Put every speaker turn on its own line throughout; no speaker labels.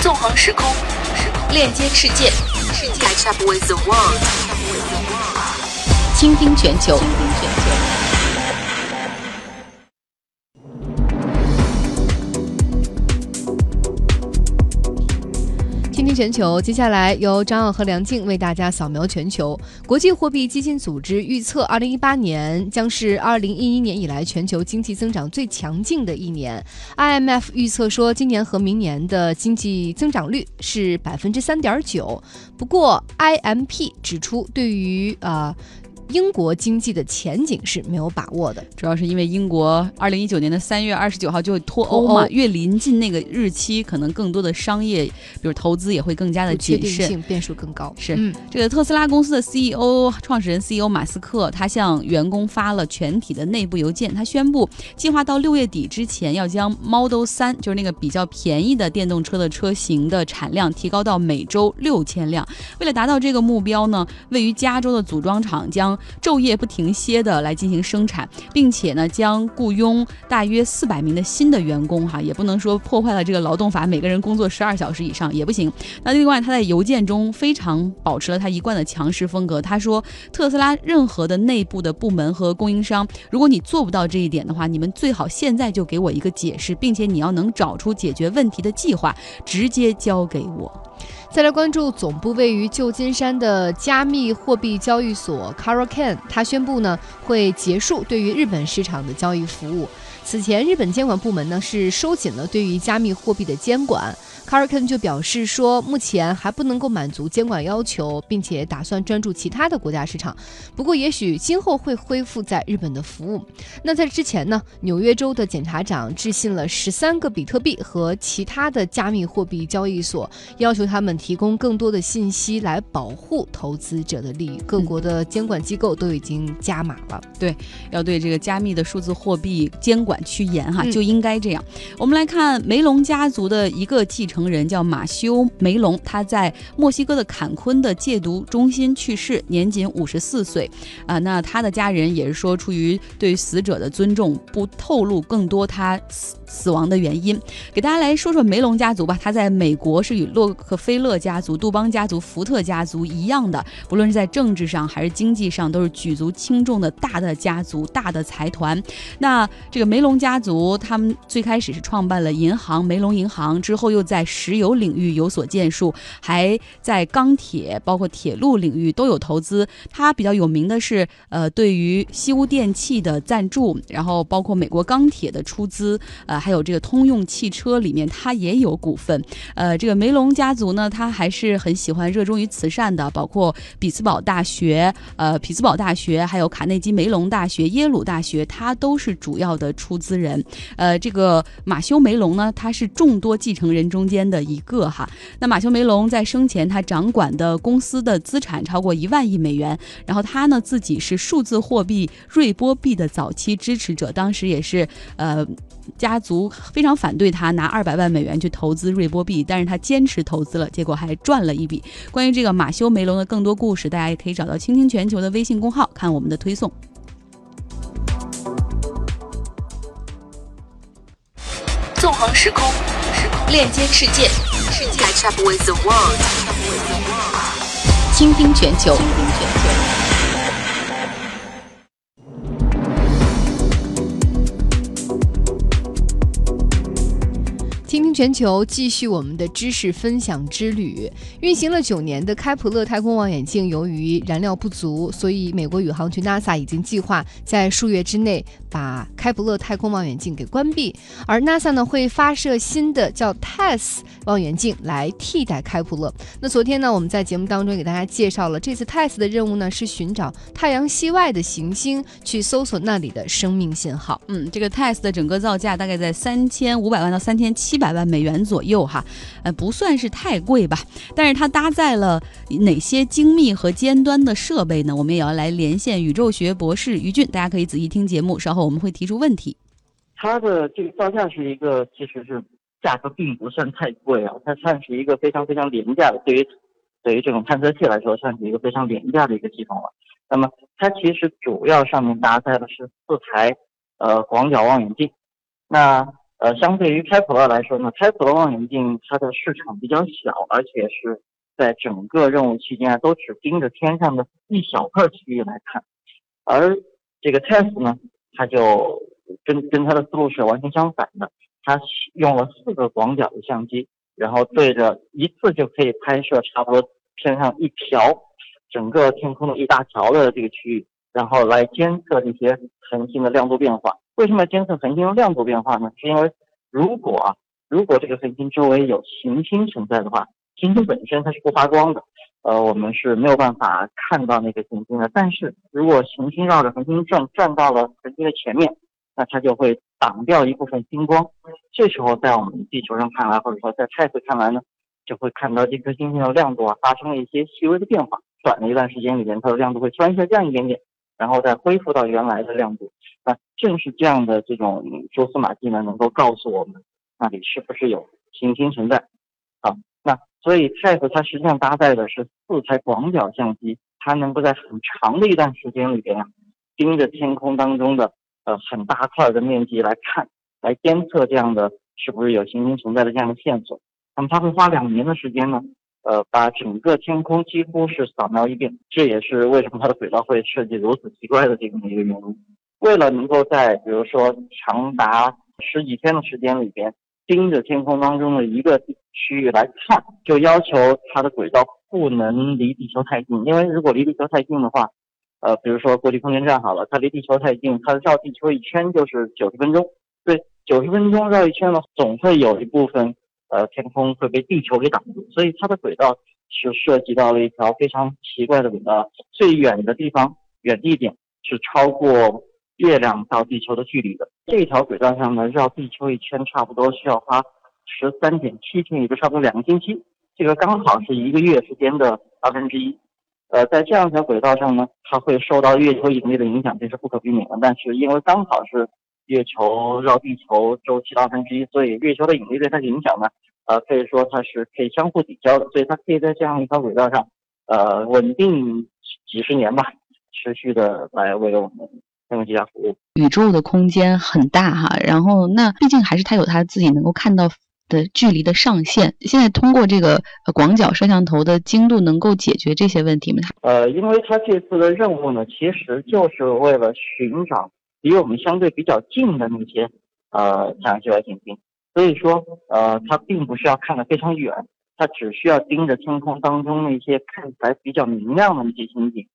纵横时空，链接世界，catch up with the world，倾听全球。全球，接下来由张奥和梁静为大家扫描全球。国际货币基金组织预测，二零一八年将是二零一一年以来全球经济增长最强劲的一年。IMF 预测说，今年和明年的经济增长率是百分之三点九。不过，IMP 指出，对于啊。英国经济的前景是没有把握的，
主要是因为英国二零一九年的三月二十九号就会脱欧嘛，越临近那个日期，可能更多的商业，比如投资也会更加的谨慎，
变数更高。
是。这个特斯拉公司的 CEO 创始人 CEO 马斯克，他向员工发了全体的内部邮件，他宣布计划到六月底之前要将 Model 三，就是那个比较便宜的电动车的车型的产量提高到每周六千辆。为了达到这个目标呢，位于加州的组装厂将昼夜不停歇的来进行生产，并且呢，将雇佣大约四百名的新的员工，哈，也不能说破坏了这个劳动法，每个人工作十二小时以上也不行。那另外，他在邮件中非常保持了他一贯的强势风格。他说，特斯拉任何的内部的部门和供应商，如果你做不到这一点的话，你们最好现在就给我一个解释，并且你要能找出解决问题的计划，直接交给我。
再来关注总部位于旧金山的加密货币交易所 CaroCan，它宣布呢会结束对于日本市场的交易服务。此前，日本监管部门呢是收紧了对于加密货币的监管。C a r c a n 就表示说，目前还不能够满足监管要求，并且打算专注其他的国家市场。不过，也许今后会恢复在日本的服务。那在之前呢，纽约州的检察长致信了十三个比特币和其他的加密货币交易所，要求他们提供更多的信息来保护投资者的利益。各国的监管机构都已经加码了，
对，要对这个加密的数字货币监管趋严哈，就应该这样。我们来看梅隆家族的一个继承。人叫马修梅隆，他在墨西哥的坎昆的戒毒中心去世，年仅五十四岁。啊，那他的家人也是说，出于对死者的尊重，不透露更多他死亡的原因。给大家来说说梅隆家族吧。他在美国是与洛克菲勒家族、杜邦家族、福特家族一样的，不论是在政治上还是经济上，都是举足轻重的大的家族、大的财团。那这个梅隆家族，他们最开始是创办了银行梅隆银行，之后又在石油领域有所建树，还在钢铁、包括铁路领域都有投资。他比较有名的是，呃，对于西屋电器的赞助，然后包括美国钢铁的出资，呃，还有这个通用汽车里面他也有股份。呃，这个梅隆家族呢，他还是很喜欢热衷于慈善的，包括比兹堡大学、呃，匹兹堡大学，还有卡内基梅隆大学、耶鲁大学，他都是主要的出资人。呃，这个马修梅隆呢，他是众多继承人中间。的一个哈，那马修梅隆在生前他掌管的公司的资产超过一万亿美元，然后他呢自己是数字货币瑞波币的早期支持者，当时也是呃家族非常反对他拿二百万美元去投资瑞波币，但是他坚持投资了，结果还赚了一笔。关于这个马修梅隆的更多故事，大家也可以找到倾听全球的微信公号看我们的推送。纵横时空。链接世界，世界 catch up with the world，倾听全球。
全球倾听全球继续我们的知识分享之旅。运行了九年的开普勒太空望远镜，由于燃料不足，所以美国宇航局 NASA 已经计划在数月之内把开普勒太空望远镜给关闭。而 NASA 呢，会发射新的叫 TESS 望远镜来替代开普勒。那昨天呢，我们在节目当中给大家介绍了这次 TESS 的任务呢，是寻找太阳系外的行星，去搜索那里的生命信号。
嗯，这个 TESS 的整个造价大概在三千五百万到三千七百万。美元左右哈，呃，不算是太贵吧。但是它搭载了哪些精密和尖端的设备呢？我们也要来连线宇宙学博士于俊，大家可以仔细听节目，稍后我们会提出问题。
它的这个造价是一个，其实是价格并不算太贵啊，它算是一个非常非常廉价的，对于对于这种探测器来说，算是一个非常廉价的一个系统了。那么它其实主要上面搭载的是四台呃广角望远镜，那。呃，相对于开普勒来说呢，开普勒望远镜它的市场比较小，而且是在整个任务期间，都只盯着天上的一小块区域来看。而这个 TESS 呢，它就跟跟它的思路是完全相反的，它用了四个广角的相机，然后对着一次就可以拍摄差不多天上一条整个天空的一大条的这个区域，然后来监测这些恒星的亮度变化。为什么监测恒星的亮度变化呢？是因为如果，如果这个恒星周围有行星存在的话，行星本身它是不发光的，呃，我们是没有办法看到那个行星的。但是如果行星绕着恒星转，转到了恒星的前面，那它就会挡掉一部分星光。这时候在我们地球上看来，或者说在太阳看来呢，就会看到这颗星星的亮度啊发生了一些细微的变化。短的一段时间里边，它的亮度会突然下降一点点。然后再恢复到原来的亮度，那正是这样的这种蛛丝马迹呢，能够告诉我们那里是不是有行星存在。好，那所以 TESS 它实际上搭载的是四台广角相机，它能够在很长的一段时间里边啊，盯着天空当中的呃很大块的面积来看，来监测这样的是不是有行星存在的这样的线索。那么它会花两年的时间呢。呃，把整个天空几乎是扫描一遍，这也是为什么它的轨道会设计如此奇怪的这么一个原因。为了能够在比如说长达十几天的时间里边盯着天空当中的一个区域来看，就要求它的轨道不能离地球太近，因为如果离地球太近的话，呃，比如说国际空间站好了，它离地球太近，它绕地球一圈就是九十分钟，对，九十分钟绕一圈呢，总会有一部分。呃，天空会被地球给挡住，所以它的轨道是涉及到了一条非常奇怪的轨道。最远的地方，远地点是超过月亮到地球的距离的。这条轨道上呢，绕地球一圈差不多需要花十三点七天，也就差不多两个星期。这个刚好是一个月时间的二分之一。呃，在这样一条轨道上呢，它会受到月球引力的影响，这是不可避免的。但是因为刚好是。月球绕地球周期的二分之一，所以月球的引力对它的影响呢，呃，可以说它是可以相互抵消的，所以它可以在这样一条轨道上，呃，稳定几十年吧，持续的来为我们天文学家服务。
宇宙的空间很大哈，然后那毕竟还是它有它自己能够看到的距离的上限。现在通过这个广角摄像头的精度，能够解决这些问题吗？
呃，因为它这次的任务呢，其实就是为了寻找。离我们相对比较近的那些呃太阳系外行星，所以说呃它并不需要看得非常远，它只需要盯着天空当中那些看起来比较明亮的那些星星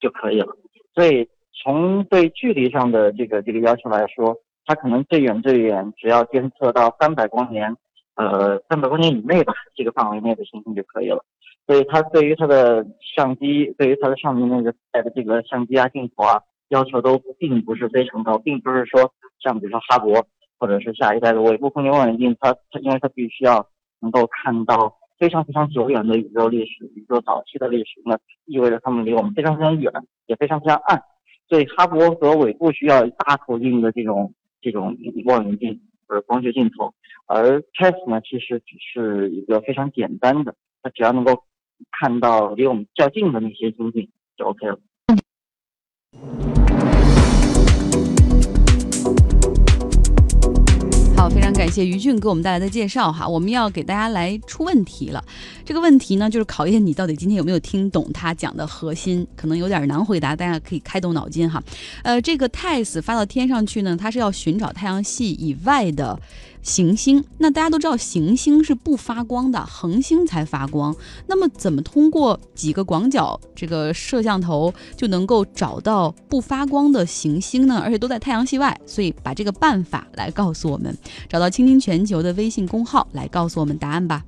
就可以了。所以从对距离上的这个这个要求来说，它可能最远最远只要监测到三百光年，呃三百光年以内吧，这个范围内的星星就可以了。所以它对于它的相机，对于它的上面那个带的这个相机啊镜头啊。要求都并不是非常高，并不是说像比如说哈勃或者是下一代的尾部空间望远镜，它它因为它必须要能够看到非常非常久远的宇宙历史、宇宙早期的历史，那意味着它们离我们非常非常远，也非常非常暗。所以哈勃和尾部需要大口径的这种这种望远镜或者光学镜头，而 TESS 呢其实只是一个非常简单的，它只要能够看到离我们较近的那些星星就 OK 了。
谢于俊给我们带来的介绍哈，我们要给大家来出问题了。这个问题呢，就是考验你到底今天有没有听懂他讲的核心，可能有点难回答，大家可以开动脑筋哈。呃，这个 TESS 发到天上去呢，它是要寻找太阳系以外的。行星，那大家都知道，行星是不发光的，恒星才发光。那么，怎么通过几个广角这个摄像头就能够找到不发光的行星呢？而且都在太阳系外，所以把这个办法来告诉我们，找到倾听全球的微信公号来告诉我们答案吧。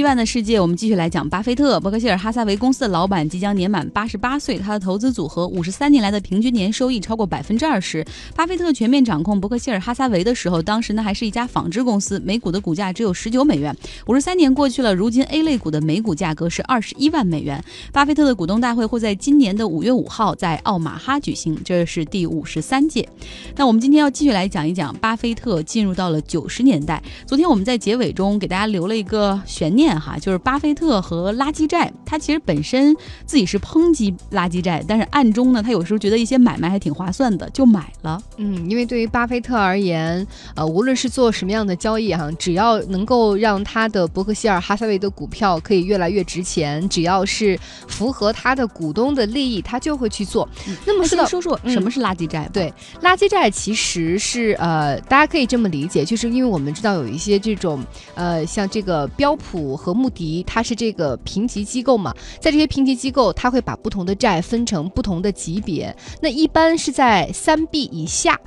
亿万的世界，我们继续来讲巴菲特。伯克希尔哈撒韦公司的老板即将年满八十八岁，他的投资组合五十三年来的平均年收益超过百分之二十。巴菲特全面掌控伯克希尔哈撒韦的时候，当时呢还是一家纺织公司，每股的股价只有十九美元。五十三年过去了，如今 A 类股的每股价格是二十一万美元。巴菲特的股东大会会在今年的五月五号在奥马哈举行，这是第五十三届。那我们今天要继续来讲一讲巴菲特进入到了九十年代。昨天我们在结尾中给大家留了一个悬念。面哈，就是巴菲特和垃圾债，他其实本身自己是抨击垃圾债，但是暗中呢，他有时候觉得一些买卖还挺划算的，就买了。
嗯，因为对于巴菲特而言，呃，无论是做什么样的交易哈，只要能够让他的伯克希尔哈撒韦的股票可以越来越值钱，只要是符合他的股东的利益，他就会去做。那么
先说说什么是垃圾债？
对，垃圾债其实是呃，大家可以这么理解，就是因为我们知道有一些这种呃，像这个标普和穆迪，它是这个评级机构嘛，在这些评级机构，它会把不同的债分成不同的级别，那一般是在三 B 以下。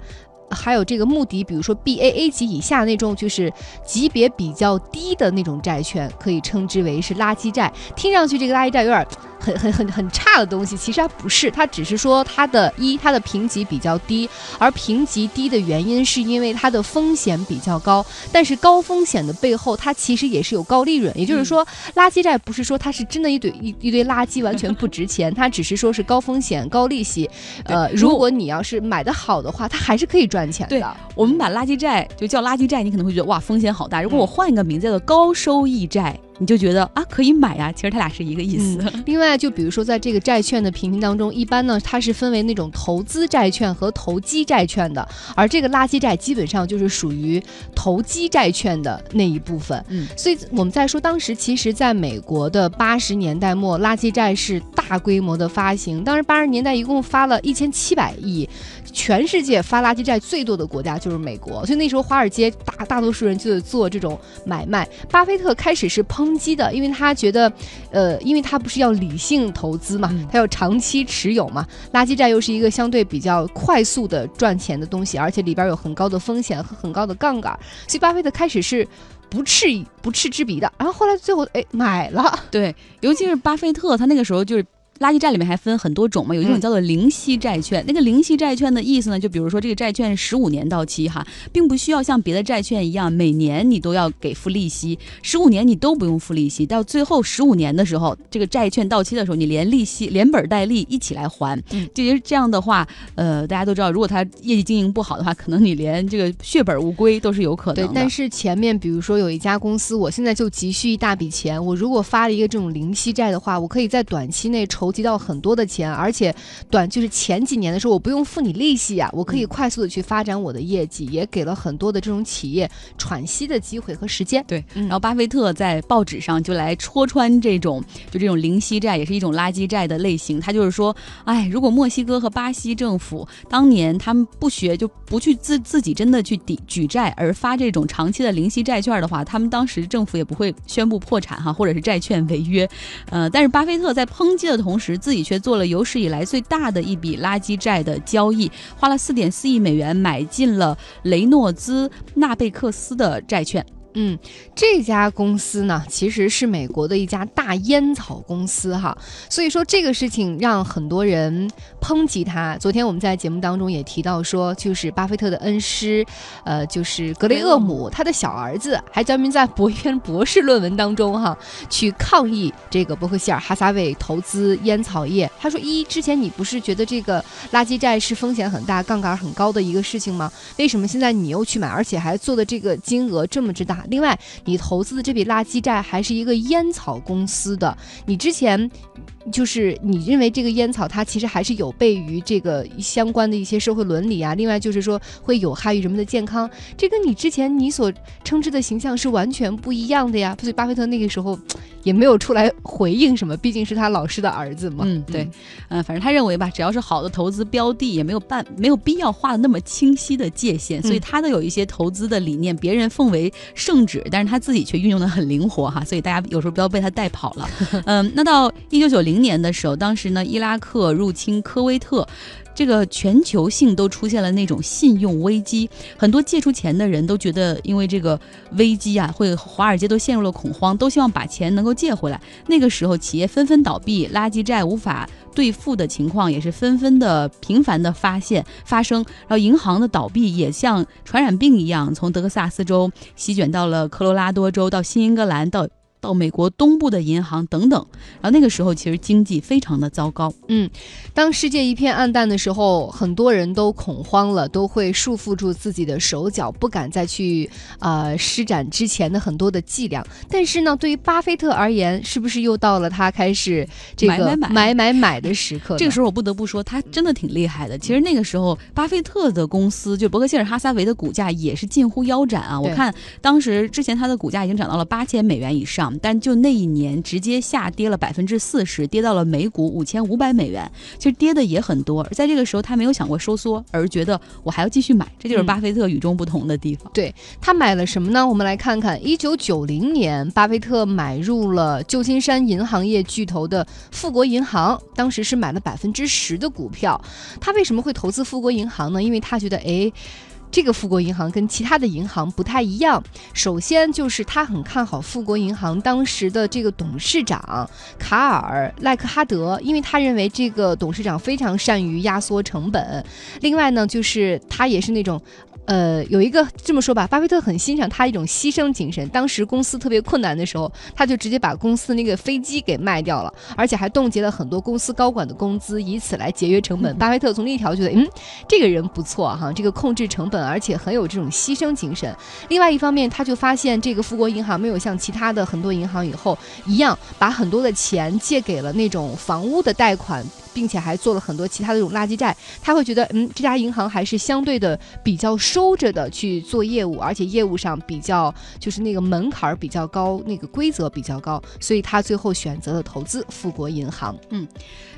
还有这个穆迪，比如说 Baa 级以下那种，就是级别比较低的那种债券，可以称之为是垃圾债。听上去这个垃圾债有点很很很很差的东西，其实它不是，它只是说它的一它的评级比较低，而评级低的原因是因为它的风险比较高。但是高风险的背后，它其实也是有高利润。也就是说，垃圾债不是说它是真的一堆一一堆垃圾，完全不值钱，它只是说是高风险高利息。呃，如果你要是买的好的话，它还是可以赚。赚钱
的，我们把垃圾债就叫垃圾债，你可能会觉得哇风险好大。如果我换一个名字叫做高收益债。你就觉得啊可以买呀，其实它俩是一个意思。
另外，就比如说在这个债券的评级当中，一般呢它是分为那种投资债券和投机债券的，而这个垃圾债基本上就是属于投机债券的那一部分。嗯，所以我们在说当时其实在美国的八十年代末，垃圾债是大规模的发行。当时八十年代一共发了一千七百亿，全世界发垃圾债最多的国家就是美国，所以那时候华尔街大大多数人就得做这种买卖。巴菲特开始是抨。抨击的，因为他觉得，呃，因为他不是要理性投资嘛，他要长期持有嘛。垃圾债又是一个相对比较快速的赚钱的东西，而且里边有很高的风险和很高的杠杆，所以巴菲特开始是不嗤不嗤之鼻的，然后后来最后哎买了。
对，尤其是巴菲特，他那个时候就是。垃圾债里面还分很多种嘛，有一种叫做零息债券。那个零息债券的意思呢，就比如说这个债券十五年到期哈，并不需要像别的债券一样每年你都要给付利息，十五年你都不用付利息，到最后十五年的时候，这个债券到期的时候，你连利息连本带利一起来还。嗯，就是这样的话，呃，大家都知道，如果它业绩经营不好的话，可能你连这个血本无归都是有可能
的。对，但是前面比如说有一家公司，我现在就急需一大笔钱，我如果发了一个这种零息债的话，我可以在短期内筹。筹集到很多的钱，而且短就是前几年的时候，我不用付你利息啊，我可以快速的去发展我的业绩，也给了很多的这种企业喘息的机会和时间。
对，然后巴菲特在报纸上就来戳穿这种就这种零息债也是一种垃圾债的类型。他就是说，哎，如果墨西哥和巴西政府当年他们不学，就不去自自己真的去抵举债，而发这种长期的零息债券的话，他们当时政府也不会宣布破产哈，或者是债券违约。呃，但是巴菲特在抨击的同。同时，自己却做了有史以来最大的一笔垃圾债的交易，花了四点四亿美元买进了雷诺兹纳贝克斯的债券。
嗯，这家公司呢，其实是美国的一家大烟草公司哈，所以说这个事情让很多人抨击他。昨天我们在节目当中也提到说，就是巴菲特的恩师，呃，就是格雷厄姆，他的小儿子还专门在博篇博士论文当中哈，去抗议这个伯克希尔哈撒韦投资烟草业。他说：一之前你不是觉得这个垃圾债是风险很大、杠杆很高的一个事情吗？为什么现在你又去买，而且还做的这个金额这么之大？另外，你投资的这笔垃圾债还是一个烟草公司的，你之前。就是你认为这个烟草它其实还是有悖于这个相关的一些社会伦理啊，另外就是说会有害于人们的健康，这跟你之前你所称之的形象是完全不一样的呀。所以巴菲特那个时候也没有出来回应什么，毕竟是他老师的儿子嘛。
嗯，对，嗯，反正他认为吧，只要是好的投资标的，也没有办没有必要画的那么清晰的界限，所以他的有一些投资的理念，别人奉为圣旨，但是他自己却运用的很灵活哈，所以大家有时候不要被他带跑了。嗯，那到一九九零。零年的时候，当时呢，伊拉克入侵科威特，这个全球性都出现了那种信用危机，很多借出钱的人都觉得，因为这个危机啊，会华尔街都陷入了恐慌，都希望把钱能够借回来。那个时候，企业纷纷倒闭，垃圾债无法兑付的情况也是纷纷的频繁的发现发生，然后银行的倒闭也像传染病一样，从德克萨斯州席卷到了科罗拉多州，到新英格兰，到。到美国东部的银行等等。然后那个时候其实经济非常的糟糕。
嗯，当世界一片暗淡的时候，很多人都恐慌了，都会束缚住自己的手脚，不敢再去呃施展之前的很多的伎俩。但是呢，对于巴菲特而言，是不是又到了他开始这个买买买的时刻？
这个时候我不得不说，他真的挺厉害的。其实那个时候，巴菲特的公司就伯克希尔哈撒韦的股价也是近乎腰斩啊。我看当时之前他的股价已经涨到了八千美元以上，但就那一年直接下跌了百分之四十，跌到了每股五千五百美元。其实跌的也很多。在这个时候，他没有想过收缩，而觉得我还要继续买。这就是巴菲特与众不同的地方。
对他买了什么呢？我们来看看，一九九零年，巴菲特买入了旧金山银行业巨头的富国银行，当时是买了百分之十的股票。他为什么会投资富国银行呢？因为他觉得，哎。这个富国银行跟其他的银行不太一样，首先就是他很看好富国银行当时的这个董事长卡尔赖克哈德，因为他认为这个董事长非常善于压缩成本。另外呢，就是他也是那种。呃，有一个这么说吧，巴菲特很欣赏他一种牺牲精神。当时公司特别困难的时候，他就直接把公司那个飞机给卖掉了，而且还冻结了很多公司高管的工资，以此来节约成本。巴菲特从那条觉得，嗯，这个人不错哈，这个控制成本，而且很有这种牺牲精神。另外一方面，他就发现这个富国银行没有像其他的很多银行以后一样，把很多的钱借给了那种房屋的贷款。并且还做了很多其他的这种垃圾债，他会觉得，嗯，这家银行还是相对的比较收着的去做业务，而且业务上比较就是那个门槛儿比较高，那个规则比较高，所以他最后选择了投资富国银行。
嗯，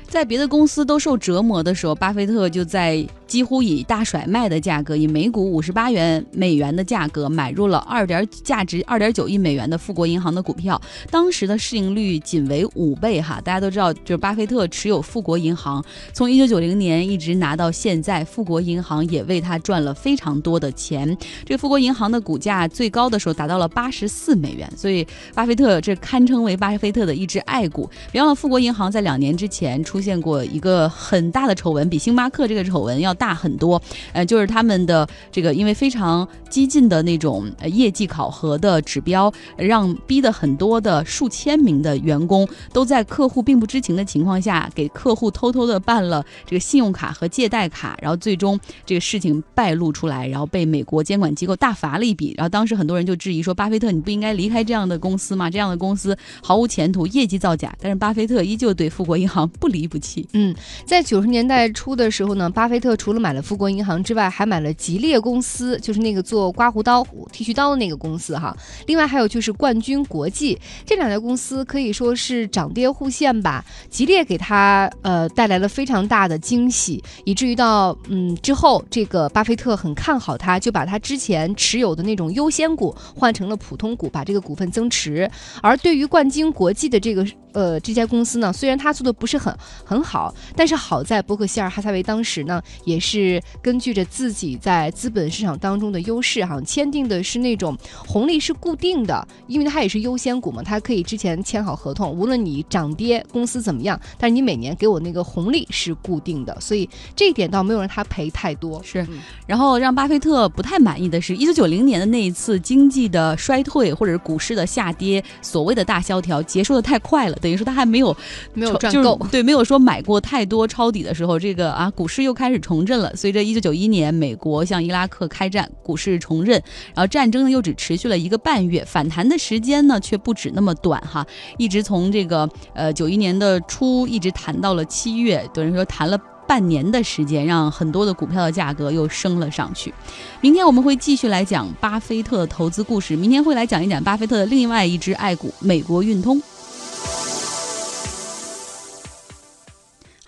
在别的公司都受折磨的时候，巴菲特就在。几乎以大甩卖的价格，以每股五十八元美元的价格买入了二点价值二点九亿美元的富国银行的股票。当时的市盈率仅为五倍哈，大家都知道，就是巴菲特持有富国银行，从一九九零年一直拿到现在，富国银行也为他赚了非常多的钱。这富国银行的股价最高的时候达到了八十四美元，所以巴菲特这堪称为巴菲特的一只爱股。别忘了，富国银行在两年之前出出现过一个很大的丑闻，比星巴克这个丑闻要。大很多，呃，就是他们的这个，因为非常激进的那种业绩考核的指标，让逼的很多的数千名的员工都在客户并不知情的情况下，给客户偷偷的办了这个信用卡和借贷卡，然后最终这个事情败露出来，然后被美国监管机构大罚了一笔。然后当时很多人就质疑说，巴菲特你不应该离开这样的公司吗？这样的公司毫无前途，业绩造假。但是巴菲特依旧对富国银行不离不弃。
嗯，在九十年代初的时候呢，巴菲特。除了买了富国银行之外，还买了吉列公司，就是那个做刮胡刀、剃须刀的那个公司哈。另外还有就是冠军国际，这两家公司可以说是涨跌互现吧。吉列给他呃带来了非常大的惊喜，以至于到嗯之后，这个巴菲特很看好他，就把他之前持有的那种优先股换成了普通股，把这个股份增持。而对于冠军国际的这个。呃，这家公司呢，虽然它做的不是很很好，但是好在伯克希尔哈撒韦当时呢，也是根据着自己在资本市场当中的优势，哈，签订的是那种红利是固定的，因为它也是优先股嘛，它可以之前签好合同，无论你涨跌，公司怎么样，但是你每年给我那个红利是固定的，所以这一点倒没有让他赔太多。
是，然后让巴菲特不太满意的是，一九九零年的那一次经济的衰退或者是股市的下跌，所谓的大萧条结束的太快了。等于说他还没有
没有赚够，
对，没有说买过太多抄底的时候，这个啊股市又开始重振了。随着一九九一年美国向伊拉克开战，股市重振，然后战争呢又只持续了一个半月，反弹的时间呢却不止那么短哈，一直从这个呃九一年的初一直谈到了七月，等于说谈了半年的时间，让很多的股票的价格又升了上去。明天我们会继续来讲巴菲特的投资故事，明天会来讲一讲巴菲特的另外一只爱股美国运通。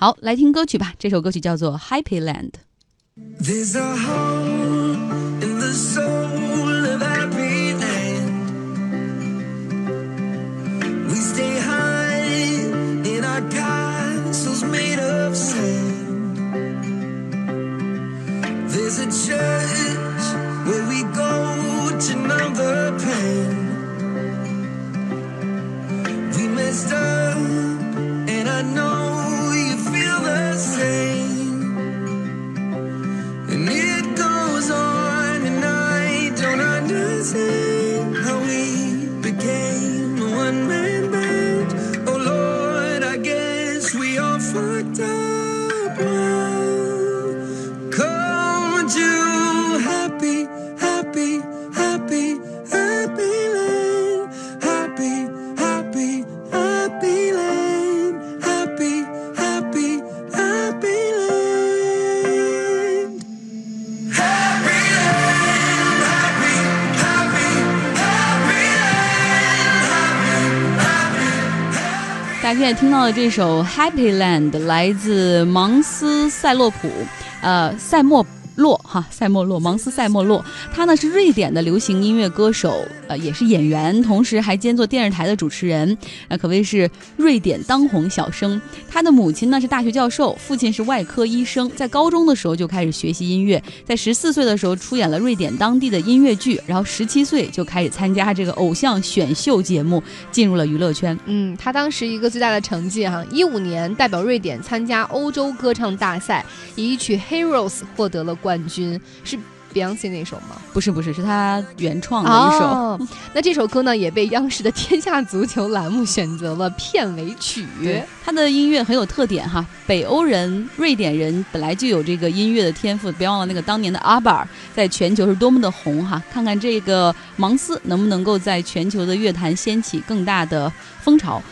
好，来听歌曲吧。这首歌曲叫做《Happy Land》。现在听到的这首《Happy Land》来自芒斯塞洛普，呃，塞莫。哈塞莫洛芒斯塞莫洛，他呢是瑞典的流行音乐歌手，呃也是演员，同时还兼做电视台的主持人，那可谓是瑞典当红小生。他的母亲呢是大学教授，父亲是外科医生，在高中的时候就开始学习音乐，在十四岁的时候出演了瑞典当地的音乐剧，然后十七岁就开始参加这个偶像选秀节目，进入了娱乐圈。
嗯，他当时一个最大的成绩哈，一五年代表瑞典参加欧洲歌唱大赛，以一曲《Heroes》获得了冠。军军是 Beyonce 那首吗？
不是，不是，是他原创的一首。
哦、那这首歌呢，也被央视的《天下足球》栏目选择了片尾曲。
他的音乐很有特点哈，北欧人、瑞典人本来就有这个音乐的天赋，别忘了那个当年的阿巴尔在全球是多么的红哈。看看这个芒斯能不能够在全球的乐坛掀起更大的风潮。